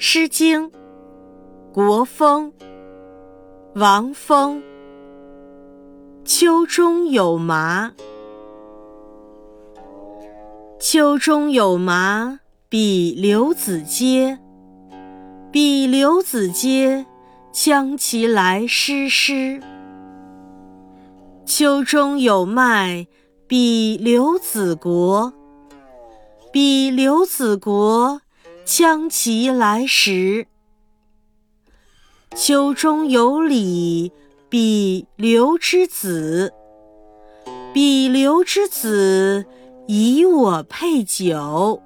诗经·国风·王风。秋中有麻，秋中有麻比刘子阶。比刘子阶，将其来施诗。秋中有麦比刘子国。比刘子国。将其来时，秋中有李，比刘之子。比刘之子，以我配酒。